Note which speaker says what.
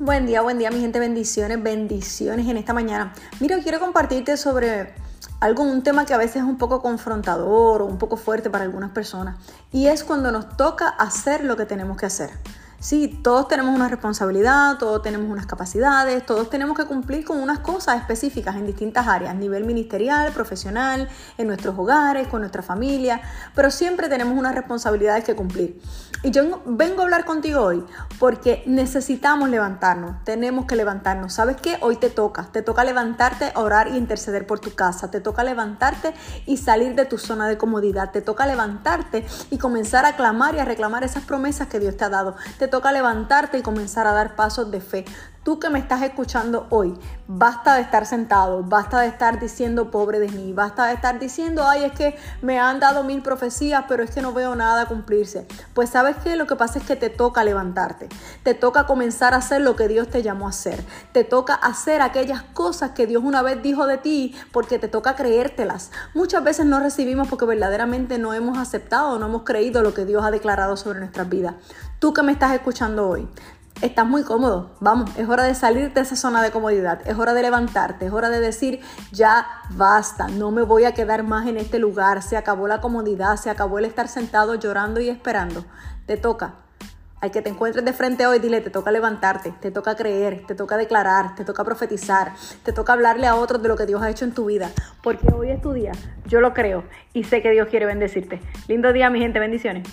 Speaker 1: Buen día, buen día mi gente, bendiciones, bendiciones en esta mañana. Mira, quiero compartirte sobre algo, un tema que a veces es un poco confrontador o un poco fuerte para algunas personas y es cuando nos toca hacer lo que tenemos que hacer. Sí, todos tenemos una responsabilidad, todos tenemos unas capacidades, todos tenemos que cumplir con unas cosas específicas en distintas áreas, nivel ministerial, profesional, en nuestros hogares, con nuestra familia, pero siempre tenemos unas responsabilidades que cumplir. Y yo vengo a hablar contigo hoy porque necesitamos levantarnos, tenemos que levantarnos. ¿Sabes qué? Hoy te toca, te toca levantarte, orar y interceder por tu casa, te toca levantarte y salir de tu zona de comodidad, te toca levantarte y comenzar a clamar y a reclamar esas promesas que Dios te ha dado toca levantarte y comenzar a dar pasos de fe. Tú que me estás escuchando hoy, basta de estar sentado, basta de estar diciendo pobre de mí, basta de estar diciendo, ay, es que me han dado mil profecías, pero es que no veo nada cumplirse. Pues sabes que lo que pasa es que te toca levantarte, te toca comenzar a hacer lo que Dios te llamó a hacer, te toca hacer aquellas cosas que Dios una vez dijo de ti, porque te toca creértelas. Muchas veces no recibimos porque verdaderamente no hemos aceptado, no hemos creído lo que Dios ha declarado sobre nuestras vidas. Tú que me estás escuchando hoy, estás muy cómodo. Vamos, es hora de salir de esa zona de comodidad, es hora de levantarte, es hora de decir, ya basta, no me voy a quedar más en este lugar, se acabó la comodidad, se acabó el estar sentado llorando y esperando. Te toca. Al que te encuentres de frente hoy, dile, te toca levantarte, te toca creer, te toca declarar, te toca profetizar, te toca hablarle a otros de lo que Dios ha hecho en tu vida, porque hoy es tu día, yo lo creo y sé que Dios quiere bendecirte. Lindo día, mi gente, bendiciones.